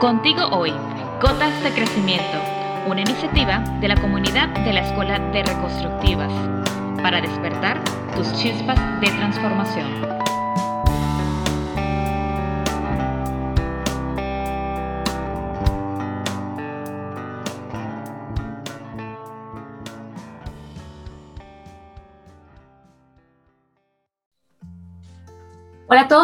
Contigo hoy, Gotas de Crecimiento, una iniciativa de la comunidad de la Escuela de Reconstructivas para despertar tus chispas de transformación.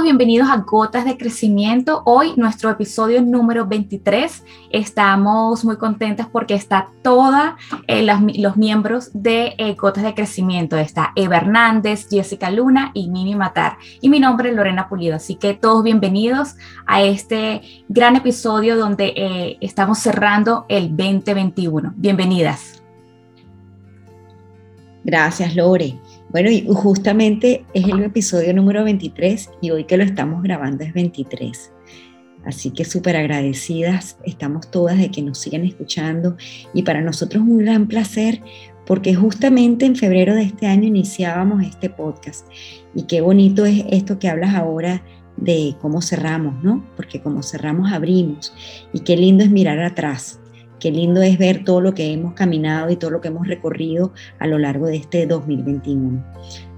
Bienvenidos a Gotas de Crecimiento. Hoy nuestro episodio número 23. Estamos muy contentas porque está toda eh, los miembros de eh, Gotas de Crecimiento. Está Eva Hernández, Jessica Luna y Mimi Matar. Y mi nombre es Lorena Pulido. Así que todos bienvenidos a este gran episodio donde eh, estamos cerrando el 2021. Bienvenidas. Gracias, Lore. Bueno, y justamente es el episodio número 23 y hoy que lo estamos grabando es 23. Así que súper agradecidas estamos todas de que nos sigan escuchando y para nosotros un gran placer porque justamente en febrero de este año iniciábamos este podcast y qué bonito es esto que hablas ahora de cómo cerramos, ¿no? Porque como cerramos abrimos y qué lindo es mirar atrás Qué lindo es ver todo lo que hemos caminado y todo lo que hemos recorrido a lo largo de este 2021.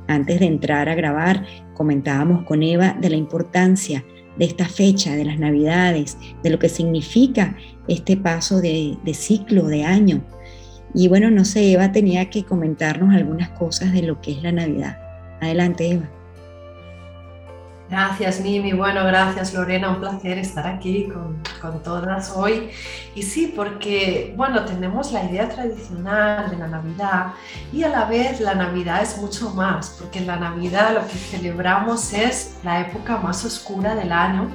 Antes de entrar a grabar, comentábamos con Eva de la importancia de esta fecha, de las navidades, de lo que significa este paso de, ciclo, de año. Y bueno, no sé, Eva tenía que comentarnos algunas cosas de lo que es la Navidad. Adelante, Eva. Gracias, Mimi. Bueno, gracias, Lorena. Un placer estar aquí con, con, todas hoy. Y sí, porque, bueno, tenemos la idea tradicional de la Navidad y a la vez la Navidad es mucho más, porque la Navidad lo que celebramos es la época más oscura del año,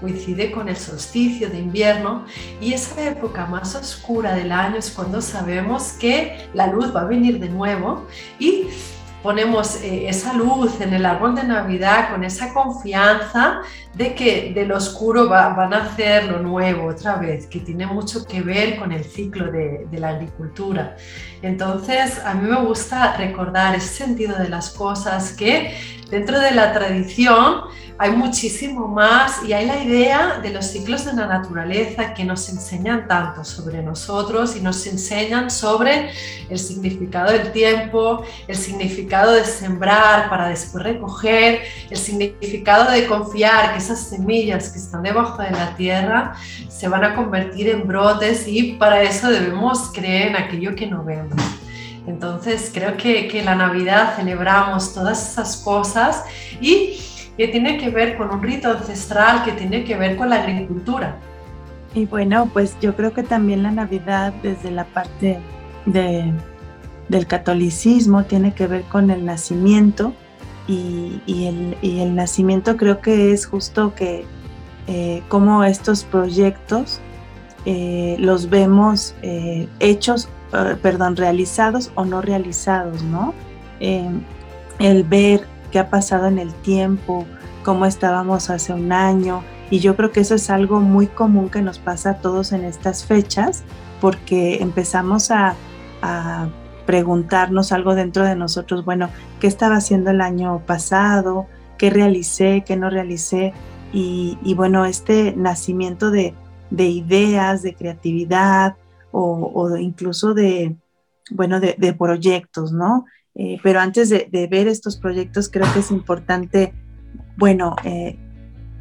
coincide con el solsticio de invierno y esa época más oscura del año es cuando sabemos que la luz va a venir de nuevo y ponemos eh, esa luz en el árbol de Navidad con esa confianza de que del oscuro va, a nacer lo nuevo otra vez, que tiene mucho que ver con el ciclo de, de, la agricultura. Entonces, a mí me gusta recordar ese sentido de las cosas que dentro de la tradición hay muchísimo más y hay la idea de los ciclos de la naturaleza que nos enseñan tanto sobre nosotros y nos enseñan sobre el significado del tiempo, el significado de sembrar para después recoger, el significado de confiar que esas semillas que están debajo de la tierra se van a convertir en brotes y para eso debemos creer en aquello que no vemos. Entonces creo que, que la Navidad celebramos todas esas cosas y que tiene que ver con un rito ancestral, que tiene que ver con la agricultura. Y bueno, pues yo creo que también la Navidad desde la parte de, del catolicismo tiene que ver con el nacimiento y, el, nacimiento creo que es justo que eh, como estos proyectos eh, los vemos eh, hechos, perdón, realizados o no realizados, ¿no? el ver qué ha pasado en el tiempo, cómo estábamos hace un año. Y yo creo que eso es algo muy común que nos pasa a todos en estas fechas, porque empezamos a, preguntarnos algo dentro de nosotros, bueno, ¿qué estaba haciendo el año pasado? ¿Qué realicé? ¿Qué no realicé? Y, bueno, este nacimiento de, ideas, de creatividad o, incluso de, bueno, de, de proyectos, ¿no? Eh, pero antes de, ver estos proyectos, creo que es importante, bueno, eh,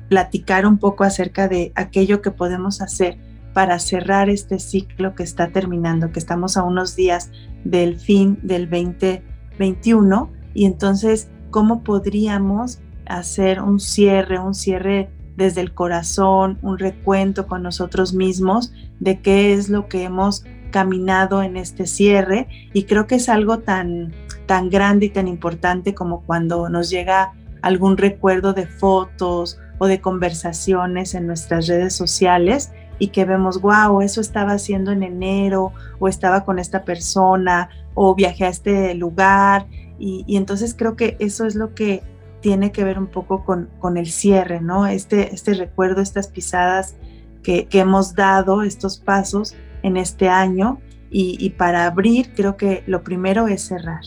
platicar un poco acerca de aquello que podemos hacer para cerrar este ciclo que está terminando, que estamos a unos días del fin del 2021 y entonces, ¿cómo podríamos hacer un cierre, un cierre desde el corazón, un recuento con nosotros mismos de qué es lo que hemos caminado en este cierre y creo que es algo tan tan grande y tan importante como cuando nos llega algún recuerdo de fotos o de conversaciones en nuestras redes sociales y que vemos, wow, eso estaba haciendo en enero o estaba con esta persona o viajé a este lugar y, entonces creo que eso es lo que tiene que ver un poco con, con el cierre, ¿no? Este, este recuerdo, estas pisadas que, que hemos dado, estos pasos en este año y, y para abrir creo que lo primero es cerrar.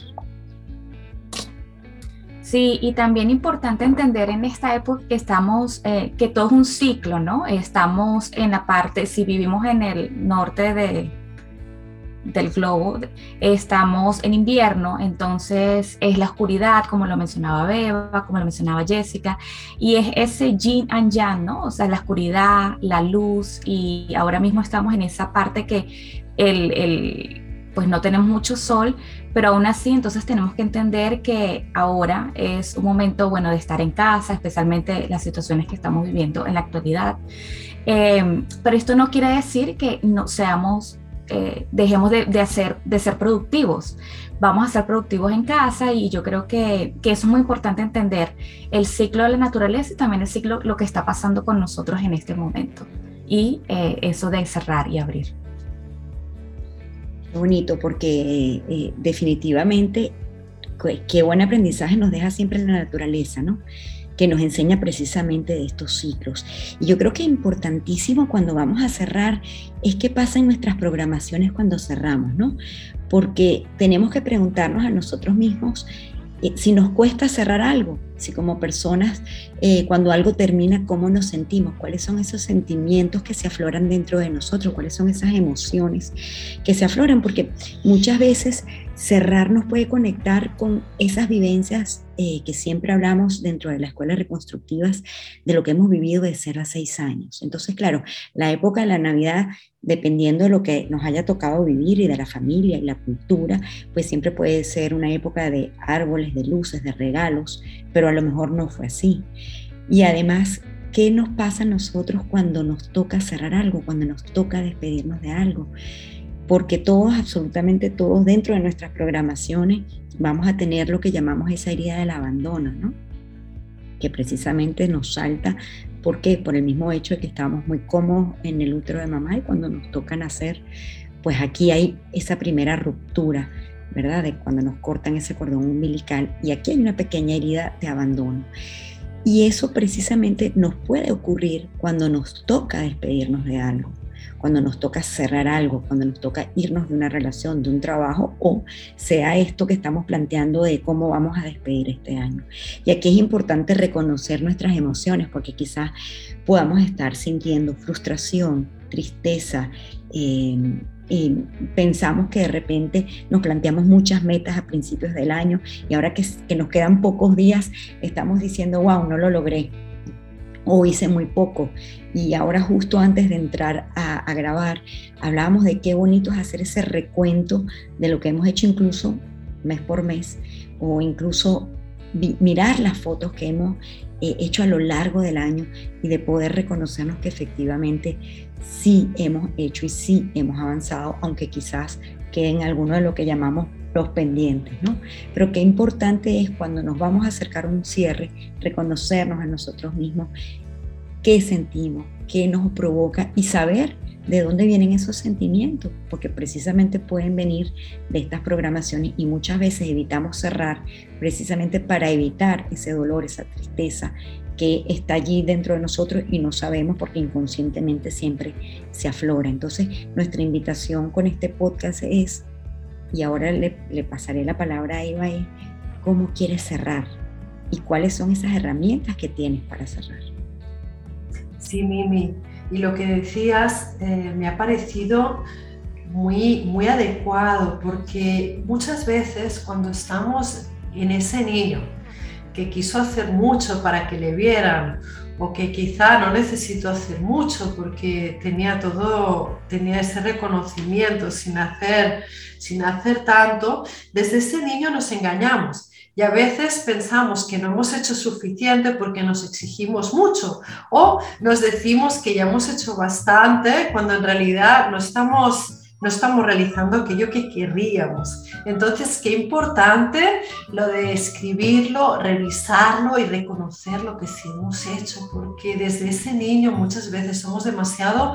Sí, y también importante entender en esta época que estamos, eh, que todo es un ciclo, ¿no? Estamos en la parte, si vivimos en el norte de, del globo, estamos en invierno, entonces es la oscuridad, como lo mencionaba Beba, como lo mencionaba Jessica, y es ese yin and yang, ¿no? O sea, la oscuridad, la luz, y ahora mismo estamos en esa parte que el, el pues no tenemos mucho sol, pero aún así entonces tenemos que entender que ahora es un momento bueno de estar en casa, especialmente las situaciones que estamos viviendo en la actualidad. Em, pero esto no quiere decir que no seamos, eh, dejemos de, hacer, de ser productivos. Vamos a ser productivos en casa y yo creo que, que es muy importante entender el ciclo de la naturaleza y también el ciclo, lo que está pasando con nosotros en este momento. Y eh, eso de cerrar y abrir bonito porque eh, definitivamente qué buen aprendizaje nos deja siempre la naturaleza, ¿no? Que nos enseña precisamente de estos ciclos. Y yo creo que importantísimo cuando vamos a cerrar es qué pasa en nuestras programaciones cuando cerramos, ¿no? Porque tenemos que preguntarnos a nosotros mismos eh, si nos cuesta cerrar algo, si como personas eh, cuando algo termina, cómo nos sentimos, cuáles son esos sentimientos que se afloran dentro de nosotros, cuáles son esas emociones que se afloran, porque muchas veces cerrar nos puede conectar con esas vivencias eh, que siempre hablamos dentro de la escuela reconstructivas de lo que hemos vivido de ser a seis años. Entonces, claro, la época de la Navidad dependiendo de lo que nos haya tocado vivir y de la familia y la cultura, pues siempre puede ser una época de árboles, de luces, de regalos, pero a lo mejor no fue así. Y además, ¿qué nos pasa a nosotros cuando nos toca cerrar algo, cuando nos toca despedirnos de algo? Porque todos, absolutamente todos, dentro de nuestras programaciones, vamos a tener lo que llamamos esa herida del abandono, ¿no? Que precisamente nos salta ¿Por qué? Por el mismo hecho de que estábamos muy cómodos en el útero de mamá y cuando nos toca nacer, pues aquí hay esa primera ruptura, ¿verdad? De cuando nos cortan ese cordón umbilical y aquí hay una pequeña herida de abandono. Y eso precisamente nos puede ocurrir cuando nos toca despedirnos de algo cuando nos toca cerrar algo, cuando nos toca irnos de una relación, de un trabajo, o sea esto que estamos planteando de cómo vamos a despedir este año. Y aquí es importante reconocer nuestras emociones, porque quizás podamos estar sintiendo frustración, tristeza, eh, y pensamos que de repente nos planteamos muchas metas a principios del año y ahora que, que, nos quedan pocos días estamos diciendo, wow, no lo logré o hice muy poco. Y ahora justo antes de entrar a, grabar, hablábamos de qué bonito es hacer ese recuento de lo que hemos hecho incluso mes por mes o incluso mirar las fotos que hemos eh, hecho a lo largo del año y de poder reconocernos que efectivamente sí hemos hecho y sí hemos avanzado, aunque quizás queden algunos de lo que llamamos los pendientes, ¿no? Pero qué importante es cuando nos vamos a acercar a un cierre, reconocernos a nosotros mismos qué sentimos, qué nos provoca y saber de dónde vienen esos sentimientos, porque precisamente pueden venir de estas programaciones y muchas veces evitamos cerrar precisamente para evitar ese dolor, esa tristeza que está allí dentro de nosotros y no sabemos porque inconscientemente siempre se aflora. Entonces, nuestra invitación con este podcast es y ahora le, pasaré la palabra a Eva, es cómo quieres cerrar y cuáles son esas herramientas que tienes para cerrar. Sí, Mimi, y lo que decías eh, me ha parecido muy, muy adecuado porque muchas veces cuando estamos en ese niño que quiso hacer mucho para que le vieran o que quizá no necesito hacer mucho porque tenía todo, tenía ese reconocimiento sin hacer, sin hacer tanto, desde ese niño nos engañamos. Y a veces pensamos que no hemos hecho suficiente porque nos exigimos mucho o nos decimos que ya hemos hecho bastante cuando en realidad no estamos no estamos realizando aquello que querríamos. Entonces, qué importante lo de escribirlo, revisarlo y reconocer lo que sí hemos hecho, porque desde ese niño muchas veces somos demasiado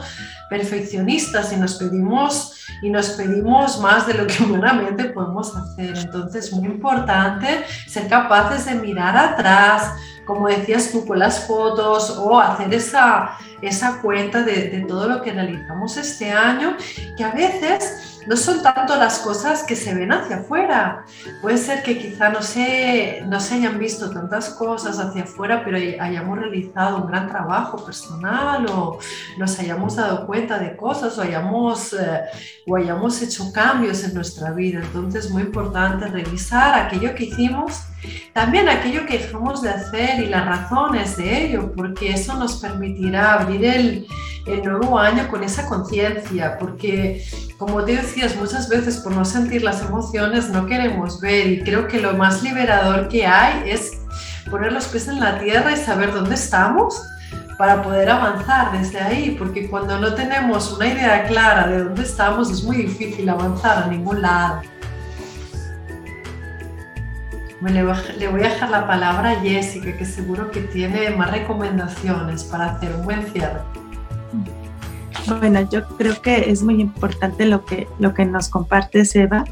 perfeccionistas y nos pedimos y nos pedimos más de lo que humanamente podemos hacer. Entonces, muy importante ser capaces de mirar atrás, como decías tú, con las fotos o hacer esa, esa cuenta de, todo lo que realizamos este año, que a veces no son tanto las cosas que se ven hacia afuera. Puede ser que quizá no se, no se hayan visto tantas cosas hacia afuera, pero hayamos realizado un gran trabajo personal o nos hayamos dado cuenta de cosas o hayamos, eh, o hayamos hecho cambios en nuestra vida. Entonces es muy importante revisar aquello que hicimos, también aquello que dejamos de hacer y las razones de ello, porque eso nos permitirá abrir el, el nuevo año con esa conciencia, porque como te decías, muchas veces por no sentir las emociones no queremos ver y creo que lo más liberador que hay es poner los pies en la tierra y saber dónde estamos para poder avanzar desde ahí, porque cuando no tenemos una idea clara de dónde estamos es muy difícil avanzar a ningún lado. Le voy a dejar la palabra a Jessica, que seguro que tiene más recomendaciones para hacer un buen cierre. Bueno, yo creo que es muy importante lo que, lo que nos comparte Seba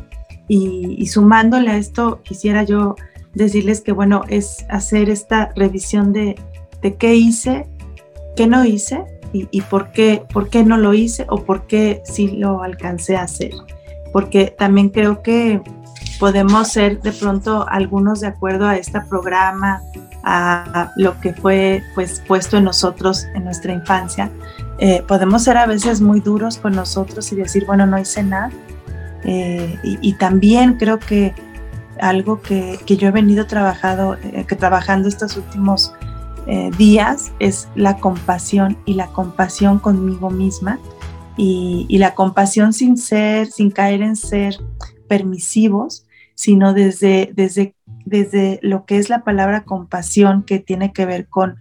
y, sumándole a esto quisiera yo decirles que bueno, es hacer esta revisión de, de qué hice, qué no hice y, y, por, qué, por qué no lo hice o por qué sí lo alcancé a hacer. Porque también creo que podemos ser de pronto algunos de acuerdo a este programa, a lo que fue pues puesto en nosotros en nuestra infancia, eh, podemos ser a veces muy duros con nosotros y decir, bueno, no hice nada. Eh, y, también creo que algo que, que yo he venido trabajado, eh, que trabajando estos últimos días es la compasión y la compasión conmigo misma y, y, la compasión sin ser, sin caer en ser permisivos, sino desde, desde, desde lo que es la palabra compasión que tiene que ver con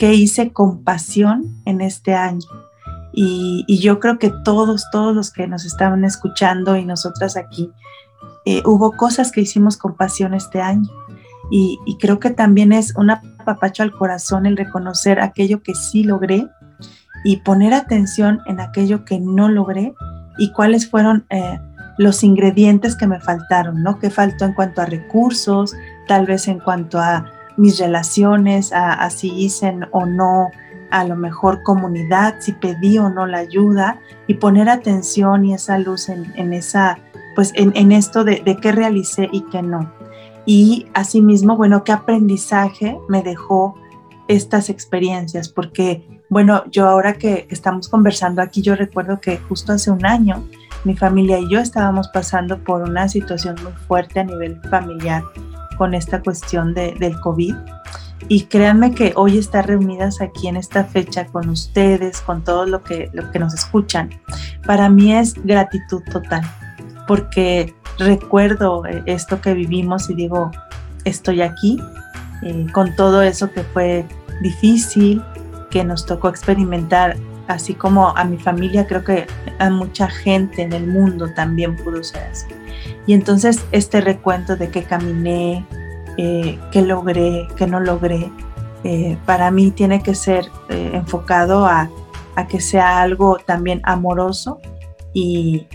qué hice con pasión en este año. Y, yo creo que todos, todos los que nos estaban escuchando y nosotras aquí, eh, hubo cosas que hicimos con pasión este año. Y, creo que también es un apapacho al corazón el reconocer aquello que sí logré y poner atención en aquello que no logré y cuáles fueron eh, los ingredientes que me faltaron, ¿no? ¿Qué faltó en cuanto a recursos, tal vez en cuanto a mis relaciones, a, si hice o no a lo mejor comunidad, si pedí o no la ayuda y poner atención y esa luz en, esa, pues en, esto de, de, qué realicé y qué no. Y asimismo, bueno, qué aprendizaje me dejó estas experiencias, porque, bueno, yo ahora que estamos conversando aquí, yo recuerdo que justo hace un año mi familia y yo estábamos pasando por una situación muy fuerte a nivel familiar con esta cuestión de, del COVID. Y créanme que hoy estar reunidas aquí en esta fecha con ustedes, con todo lo que, lo que nos escuchan, para mí es gratitud total, porque recuerdo eh, esto que vivimos y digo, estoy aquí eh, con todo eso que fue difícil, que nos tocó experimentar, así como a mi familia, creo que a mucha gente en el mundo también pudo ser así. Y entonces este recuento de que caminé, eh, que logré, que no logré, eh, para mí tiene que ser eh, enfocado a, que sea algo también amoroso y,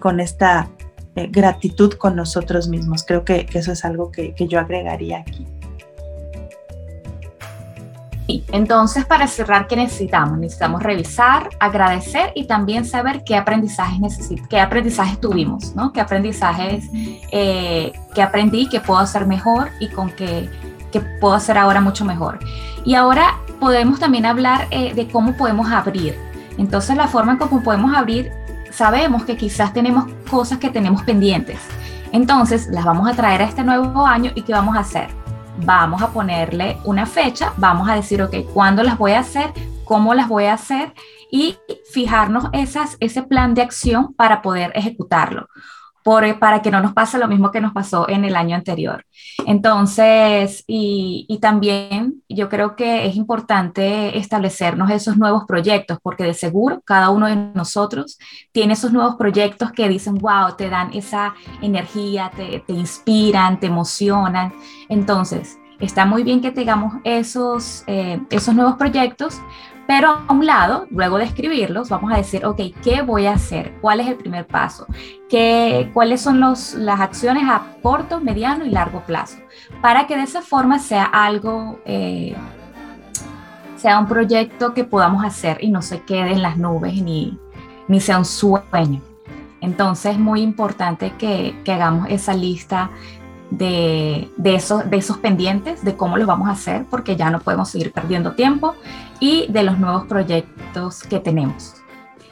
con esta gratitud con nosotros mismos. Creo que, eso es algo que yo agregaría aquí. Entonces, para cerrar, ¿qué necesitamos? Necesitamos revisar, agradecer y también saber qué aprendizajes qué aprendizajes tuvimos, ¿no? Qué aprendizajes eh, que aprendí, que puedo hacer mejor y con qué que puedo hacer ahora mucho mejor. Y ahora podemos también hablar eh, de cómo podemos abrir. Entonces, la forma en cómo podemos abrir, sabemos que quizás tenemos cosas que tenemos pendientes. Entonces, las vamos a traer a este nuevo año y ¿qué vamos a hacer? Vamos a ponerle una fecha, vamos a decir, ok, ¿cuándo las voy a hacer? ¿Cómo las voy a hacer? Y fijarnos esas, ese plan de acción para poder ejecutarlo. Por, para que no nos pase lo mismo que nos pasó en el año anterior. Entonces, y, y, también yo creo que es importante establecernos esos nuevos proyectos, porque de seguro cada uno de nosotros tiene esos nuevos proyectos que dicen, wow, te dan esa energía, te, te inspiran, te emocionan. Entonces, está muy bien que tengamos esos, eh, esos nuevos proyectos, pero a un lado, luego de escribirlos, vamos a decir, ok, ¿qué voy a hacer? ¿Cuál es el primer paso? ¿Qué, ¿Cuáles son las acciones a corto, mediano y largo plazo? Para que de esa forma sea algo, eh, sea un proyecto que podamos hacer y no se quede en las nubes ni, ni sea un sueño. Entonces es muy importante que, que hagamos esa lista de, de, esos, de esos pendientes, de cómo lo vamos a hacer, porque ya no podemos seguir perdiendo tiempo, y de los nuevos proyectos que tenemos.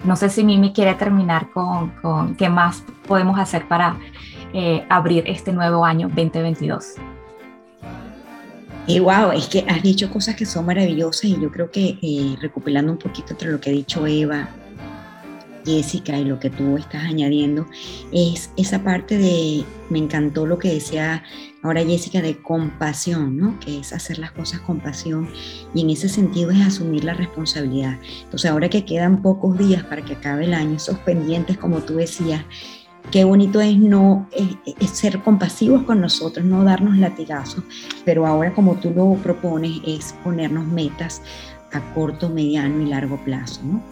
No sé si Mimi quiere terminar con, con qué más podemos hacer para eh, abrir este nuevo año 2022. Y wow, es que has dicho cosas que son maravillosas y yo creo que eh, recopilando un poquito entre lo que ha dicho Eva, Jessica y lo que tú estás añadiendo, es esa parte de, me encantó lo que decía ahora Jessica, de compasión, ¿no? Que es hacer las cosas con pasión y en ese sentido es asumir la responsabilidad. Entonces ahora que quedan pocos días para que acabe el año, esos pendientes, como tú decías, qué bonito es no es, ser compasivos con nosotros, no darnos latigazos, pero ahora como tú lo propones es ponernos metas a corto, mediano y largo plazo, ¿no?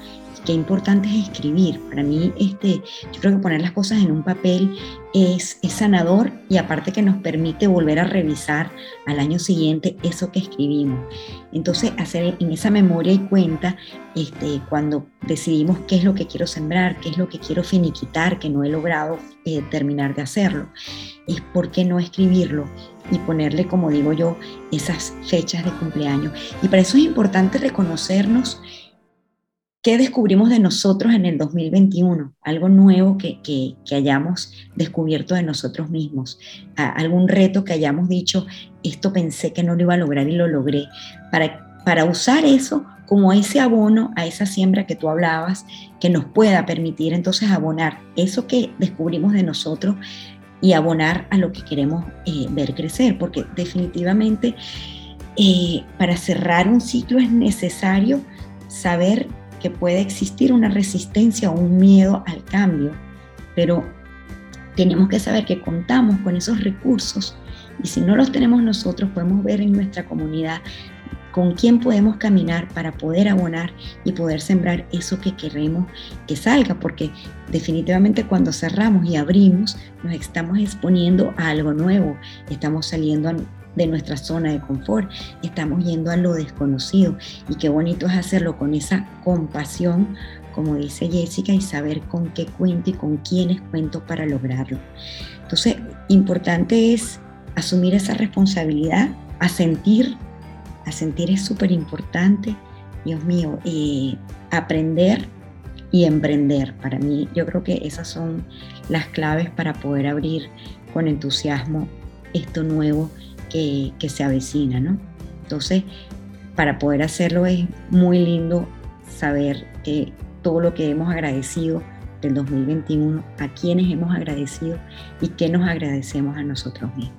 Qué importante es escribir. Para mí, este, yo creo que poner las cosas en un papel es, es, sanador y aparte que nos permite volver a revisar al año siguiente eso que escribimos. Entonces, hacer en esa memoria y cuenta, este, cuando decidimos qué es lo que quiero sembrar, qué es lo que quiero finiquitar, que no he logrado eh, terminar de hacerlo, es por qué no escribirlo y ponerle, como digo yo, esas fechas de cumpleaños. Y para eso es importante reconocernos ¿Qué descubrimos de nosotros en el 2021? Algo nuevo que, que, hayamos descubierto de nosotros mismos. algún reto que hayamos dicho, esto pensé que no lo iba a lograr y lo logré. Para, para usar eso como ese abono a esa siembra que tú hablabas, que nos pueda permitir entonces abonar eso que descubrimos de nosotros y abonar a lo que queremos eh, ver crecer. Porque definitivamente eh, para cerrar un ciclo es necesario saber que puede existir una resistencia o un miedo al cambio, pero tenemos que saber que contamos con esos recursos y si no los tenemos nosotros podemos ver en nuestra comunidad con quién podemos caminar para poder abonar y poder sembrar eso que queremos que salga, porque definitivamente cuando cerramos y abrimos nos estamos exponiendo a algo nuevo, estamos saliendo a de nuestra zona de confort, estamos yendo a lo desconocido y qué bonito es hacerlo con esa compasión, como dice Jessica, y saber con qué cuento y con quiénes cuento para lograrlo. Entonces, importante es asumir esa responsabilidad, a sentir, a sentir es súper importante, Dios mío, y aprender y emprender. Para mí, yo creo que esas son las claves para poder abrir con entusiasmo esto nuevo que, se avecina, ¿no? Entonces, para poder hacerlo es muy lindo saber que todo lo que hemos agradecido del 2021, a quienes hemos agradecido y qué nos agradecemos a nosotros mismos.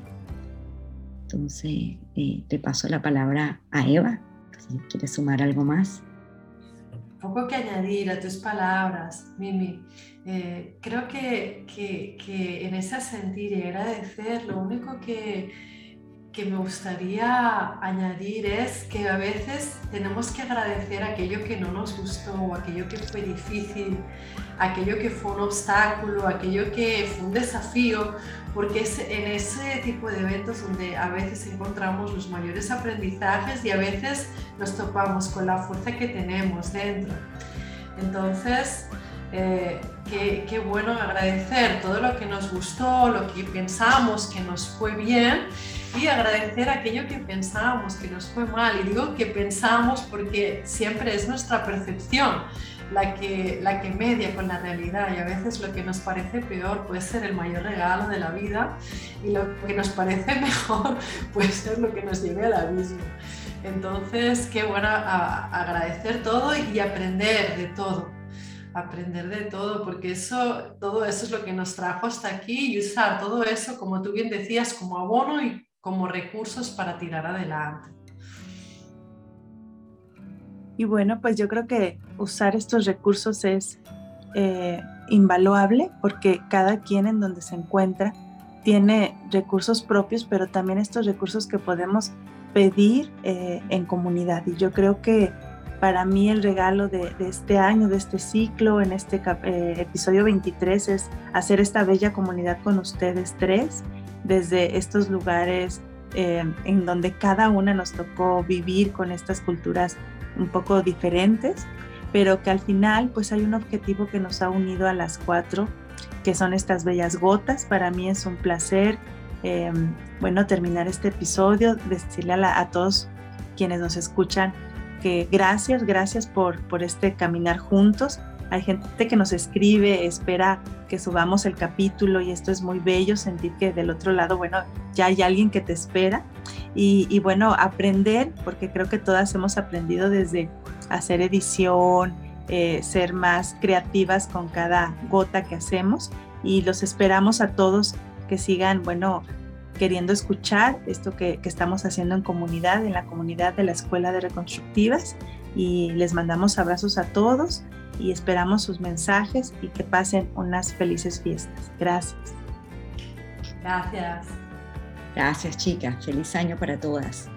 Entonces, eh, te paso la palabra a Eva, si quieres sumar algo más. Poco que añadir a tus palabras, Mimi. Eh, creo que, que, que en ese sentir y agradecer, lo único que, que me gustaría añadir es que a veces tenemos que agradecer aquello que no nos gustó, aquello que fue difícil, aquello que fue un obstáculo, aquello que fue un desafío, porque es en ese tipo de eventos donde a veces encontramos los mayores aprendizajes y a veces nos topamos con la fuerza que tenemos dentro. Entonces, eh, qué, qué, bueno agradecer todo lo que nos gustó, lo que pensamos que nos fue bien y agradecer aquello que pensábamos que nos fue mal. Y digo que pensamos porque siempre es nuestra percepción la que, la que media con la realidad y a veces lo que nos parece peor puede ser el mayor regalo de la vida y lo que nos parece mejor puede ser lo que nos lleve al abismo. Entonces, qué bueno agradecer todo y aprender de todo aprender de todo, porque eso, todo eso es lo que nos trajo hasta aquí y usar todo eso, como tú bien decías, como abono y como recursos para tirar adelante. Y bueno, pues yo creo que usar estos recursos es eh, invaluable porque cada quien en donde se encuentra tiene recursos propios, pero también estos recursos que podemos pedir eh, en comunidad. Y yo creo que para mí el regalo de, este año, de este ciclo, en este eh, episodio 23 es hacer esta bella comunidad con ustedes tres desde estos lugares eh, en donde cada una nos tocó vivir con estas culturas un poco diferentes, pero que al final pues hay un objetivo que nos ha unido a las cuatro que son estas bellas gotas. Para mí es un placer, em, bueno, terminar este episodio, decirle a, a, todos quienes nos escuchan que gracias, gracias por, por este caminar juntos. Hay gente que nos escribe, espera que subamos el capítulo y esto es muy bello, sentir que del otro lado, bueno, ya hay alguien que te espera. Y, bueno, aprender, porque creo que todas hemos aprendido desde hacer edición, eh, ser más creativas con cada gota que hacemos. Y los esperamos a todos que sigan, bueno, queriendo escuchar esto que, que, estamos haciendo en comunidad, en la comunidad de la Escuela de Reconstructivas. Y les mandamos abrazos a todos y esperamos sus mensajes y que pasen unas felices fiestas. Gracias. Gracias. Gracias chicas, feliz año para todas.